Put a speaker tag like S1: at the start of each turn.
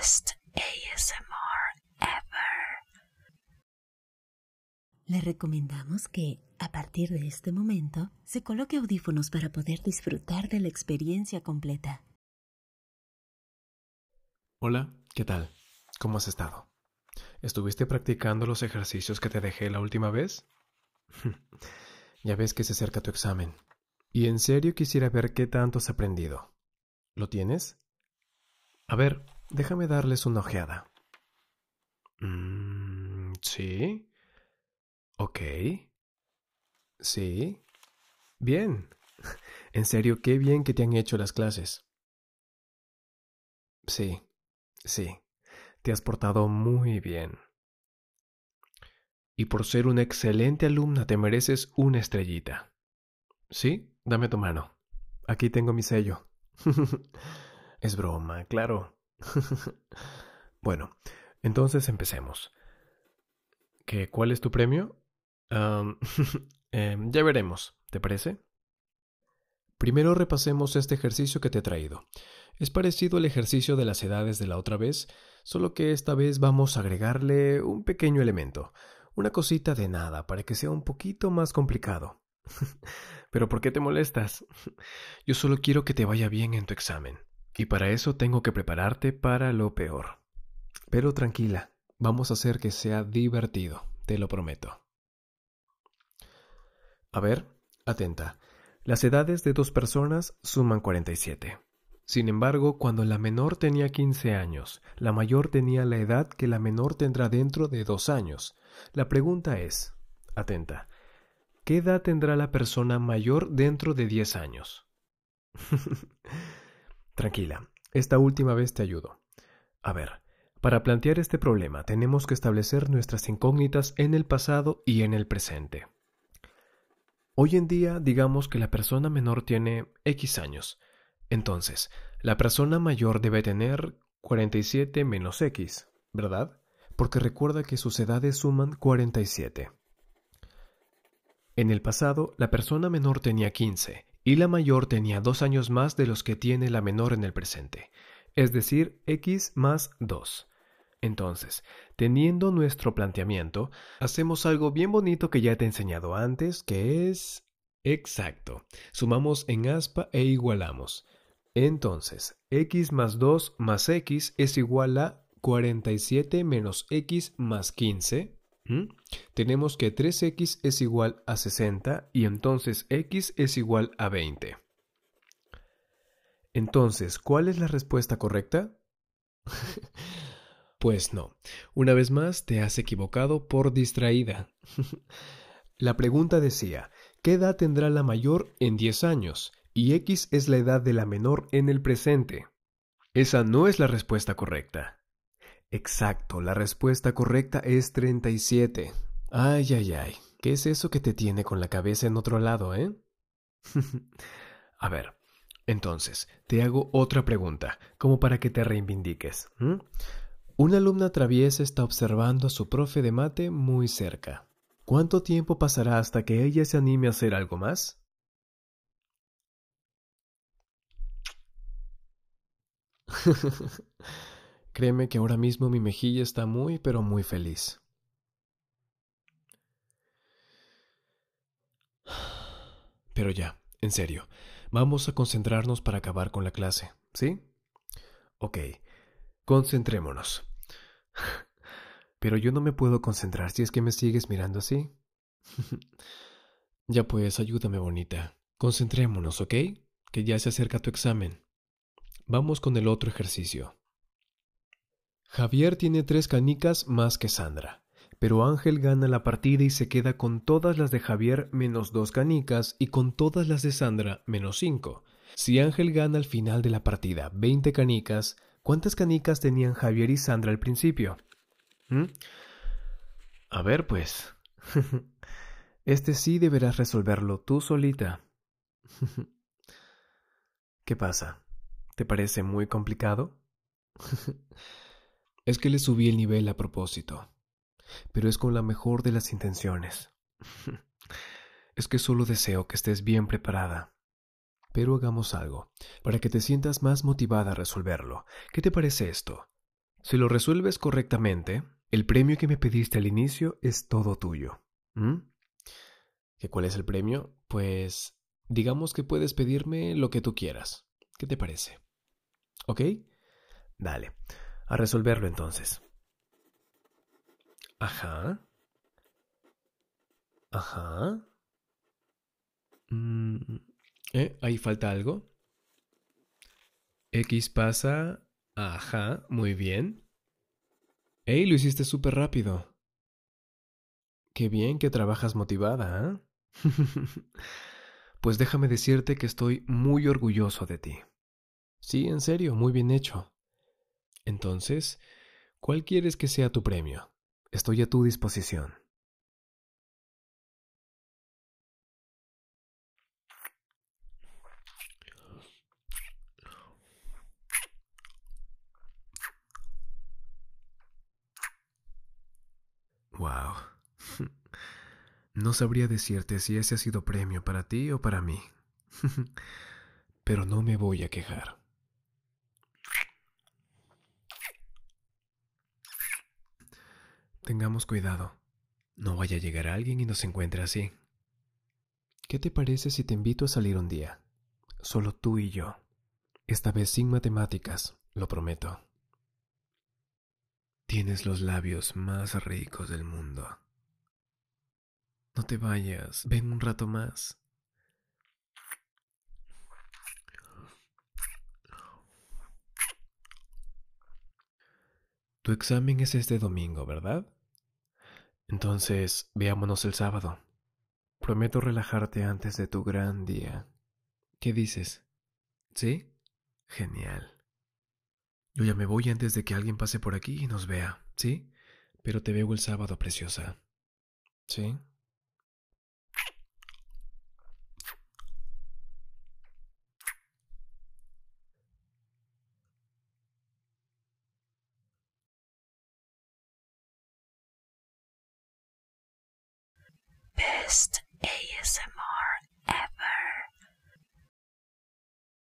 S1: best ASMR ever.
S2: Le recomendamos que, a partir de este momento, se coloque audífonos para poder disfrutar de la experiencia completa.
S3: Hola, ¿qué tal? ¿Cómo has estado? ¿Estuviste practicando los ejercicios que te dejé la última vez? ya ves que se acerca tu examen. Y en serio quisiera ver qué tanto has aprendido. ¿Lo tienes? A ver, déjame darles una ojeada. Mm, sí. Ok. Sí. Bien. En serio, qué bien que te han hecho las clases. Sí, sí. Te has portado muy bien. Y por ser una excelente alumna te mereces una estrellita. ¿Sí? Dame tu mano. Aquí tengo mi sello. es broma, claro. bueno, entonces empecemos. ¿Qué, ¿Cuál es tu premio? Em, ya veremos, ¿te parece? Primero repasemos este ejercicio que te he traído. Es parecido al ejercicio de las edades de la otra vez, solo que esta vez vamos a agregarle un pequeño elemento, una cosita de nada para que sea un poquito más complicado. Pero ¿por qué te molestas? Yo solo quiero que te vaya bien en tu examen. Y para eso tengo que prepararte para lo peor. Pero tranquila, vamos a hacer que sea divertido, te lo prometo. A ver, atenta. Las edades de dos personas suman 47. Sin embargo, cuando la menor tenía 15 años, la mayor tenía la edad que la menor tendrá dentro de dos años. La pregunta es, atenta, ¿Qué edad tendrá la persona mayor dentro de 10 años? Tranquila, esta última vez te ayudo. A ver, para plantear este problema tenemos que establecer nuestras incógnitas en el pasado y en el presente. Hoy en día digamos que la persona menor tiene X años. Entonces, la persona mayor debe tener 47 menos X, ¿verdad? Porque recuerda que sus edades suman 47. En el pasado, la persona menor tenía 15 y la mayor tenía dos años más de los que tiene la menor en el presente, es decir, x más 2. Entonces, teniendo nuestro planteamiento, hacemos algo bien bonito que ya te he enseñado antes, que es... Exacto. Sumamos en aspa e igualamos. Entonces, x más 2 más x es igual a 47 menos x más 15 tenemos que 3x es igual a 60 y entonces x es igual a 20. Entonces, ¿cuál es la respuesta correcta? pues no. Una vez más, te has equivocado por distraída. la pregunta decía, ¿qué edad tendrá la mayor en 10 años? Y x es la edad de la menor en el presente. Esa no es la respuesta correcta. Exacto, la respuesta correcta es 37. Ay, ay, ay. ¿Qué es eso que te tiene con la cabeza en otro lado, eh? A ver, entonces, te hago otra pregunta, como para que te reivindiques. Una alumna traviesa está observando a su profe de mate muy cerca. ¿Cuánto tiempo pasará hasta que ella se anime a hacer algo más? Créeme que ahora mismo mi mejilla está muy, pero muy feliz. Pero ya, en serio, vamos a concentrarnos para acabar con la clase, ¿sí? Ok, concentrémonos. Pero yo no me puedo concentrar si es que me sigues mirando así. ya pues, ayúdame bonita. Concentrémonos, ¿ok? Que ya se acerca tu examen. Vamos con el otro ejercicio. Javier tiene tres canicas más que Sandra, pero Ángel gana la partida y se queda con todas las de Javier menos dos canicas y con todas las de Sandra menos cinco. Si Ángel gana al final de la partida veinte canicas, ¿cuántas canicas tenían Javier y Sandra al principio? ¿Mm? A ver, pues. Este sí deberás resolverlo tú solita. ¿Qué pasa? ¿Te parece muy complicado? Es que le subí el nivel a propósito, pero es con la mejor de las intenciones. es que solo deseo que estés bien preparada. Pero hagamos algo, para que te sientas más motivada a resolverlo. ¿Qué te parece esto? Si lo resuelves correctamente, el premio que me pediste al inicio es todo tuyo. ¿Mm? ¿Qué cuál es el premio? Pues digamos que puedes pedirme lo que tú quieras. ¿Qué te parece? ¿Ok? Dale. A resolverlo entonces. Ajá. Ajá. Mm, ¿Eh? ¿Ahí falta algo? X pasa... Ajá, muy bien. ¡Ey, lo hiciste súper rápido! Qué bien que trabajas motivada, ¿eh? pues déjame decirte que estoy muy orgulloso de ti. Sí, en serio, muy bien hecho. Entonces, ¿cuál quieres que sea tu premio? Estoy a tu disposición. Wow. No sabría decirte si ese ha sido premio para ti o para mí. Pero no me voy a quejar. Tengamos cuidado. No vaya a llegar alguien y nos encuentre así. ¿Qué te parece si te invito a salir un día? Solo tú y yo. Esta vez sin matemáticas, lo prometo. Tienes los labios más ricos del mundo. No te vayas, ven un rato más. Tu examen es este domingo, ¿verdad? Entonces, veámonos el sábado. Prometo relajarte antes de tu gran día. ¿Qué dices? ¿Sí? Genial. Yo ya me voy antes de que alguien pase por aquí y nos vea, ¿sí? Pero te veo el sábado, preciosa. ¿Sí?
S1: Best ASMR